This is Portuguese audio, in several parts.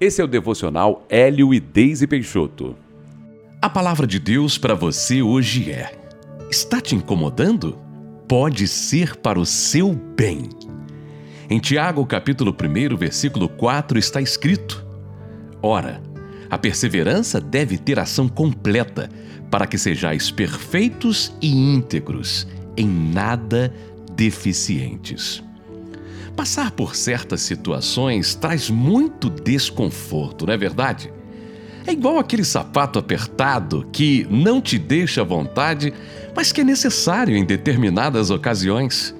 Esse é o devocional Hélio e Deise Peixoto. A palavra de Deus para você hoje é: Está te incomodando? Pode ser para o seu bem. Em Tiago, capítulo 1, versículo 4, está escrito: Ora, a perseverança deve ter ação completa, para que sejais perfeitos e íntegros, em nada deficientes. Passar por certas situações traz muito desconforto, não é verdade? É igual aquele sapato apertado que não te deixa à vontade, mas que é necessário em determinadas ocasiões.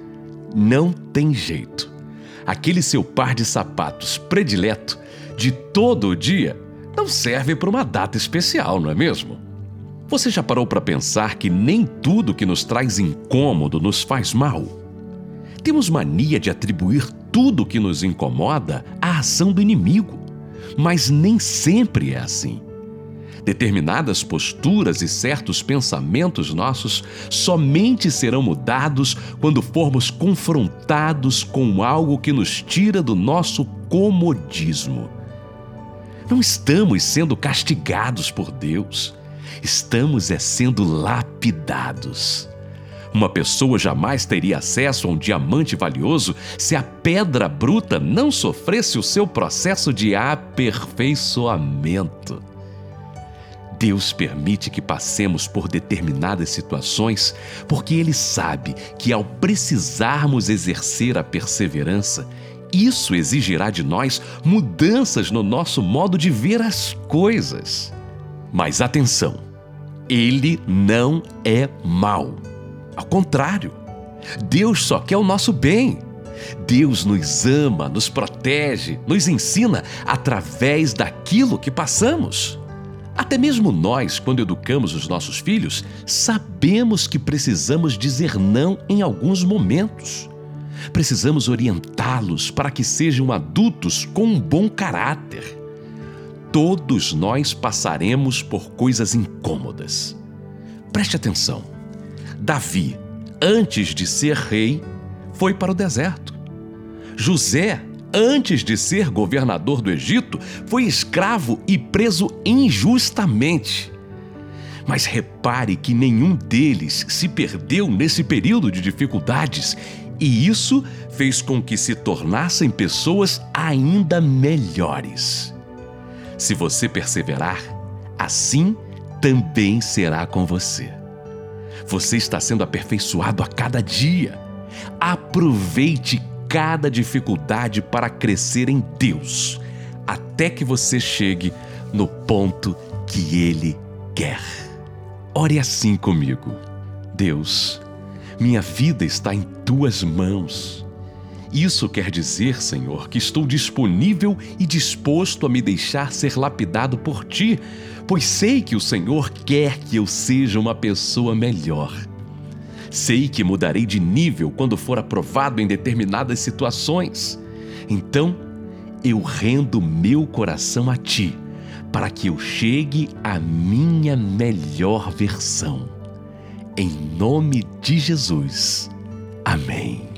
Não tem jeito. Aquele seu par de sapatos predileto de todo o dia não serve para uma data especial, não é mesmo? Você já parou para pensar que nem tudo que nos traz incômodo nos faz mal? Temos mania de atribuir tudo o que nos incomoda à ação do inimigo, mas nem sempre é assim. Determinadas posturas e certos pensamentos nossos somente serão mudados quando formos confrontados com algo que nos tira do nosso comodismo. Não estamos sendo castigados por Deus, estamos é sendo lapidados. Uma pessoa jamais teria acesso a um diamante valioso se a pedra bruta não sofresse o seu processo de aperfeiçoamento. Deus permite que passemos por determinadas situações porque Ele sabe que, ao precisarmos exercer a perseverança, isso exigirá de nós mudanças no nosso modo de ver as coisas. Mas atenção, Ele não é mau. Ao contrário, Deus só quer o nosso bem. Deus nos ama, nos protege, nos ensina através daquilo que passamos. Até mesmo nós, quando educamos os nossos filhos, sabemos que precisamos dizer não em alguns momentos. Precisamos orientá-los para que sejam adultos com um bom caráter. Todos nós passaremos por coisas incômodas. Preste atenção. Davi, antes de ser rei, foi para o deserto. José, antes de ser governador do Egito, foi escravo e preso injustamente. Mas repare que nenhum deles se perdeu nesse período de dificuldades, e isso fez com que se tornassem pessoas ainda melhores. Se você perseverar, assim também será com você. Você está sendo aperfeiçoado a cada dia. Aproveite cada dificuldade para crescer em Deus, até que você chegue no ponto que Ele quer. Ore assim comigo. Deus, minha vida está em tuas mãos. Isso quer dizer, Senhor, que estou disponível e disposto a me deixar ser lapidado por ti, pois sei que o Senhor quer que eu seja uma pessoa melhor. Sei que mudarei de nível quando for aprovado em determinadas situações. Então, eu rendo meu coração a ti, para que eu chegue à minha melhor versão. Em nome de Jesus. Amém.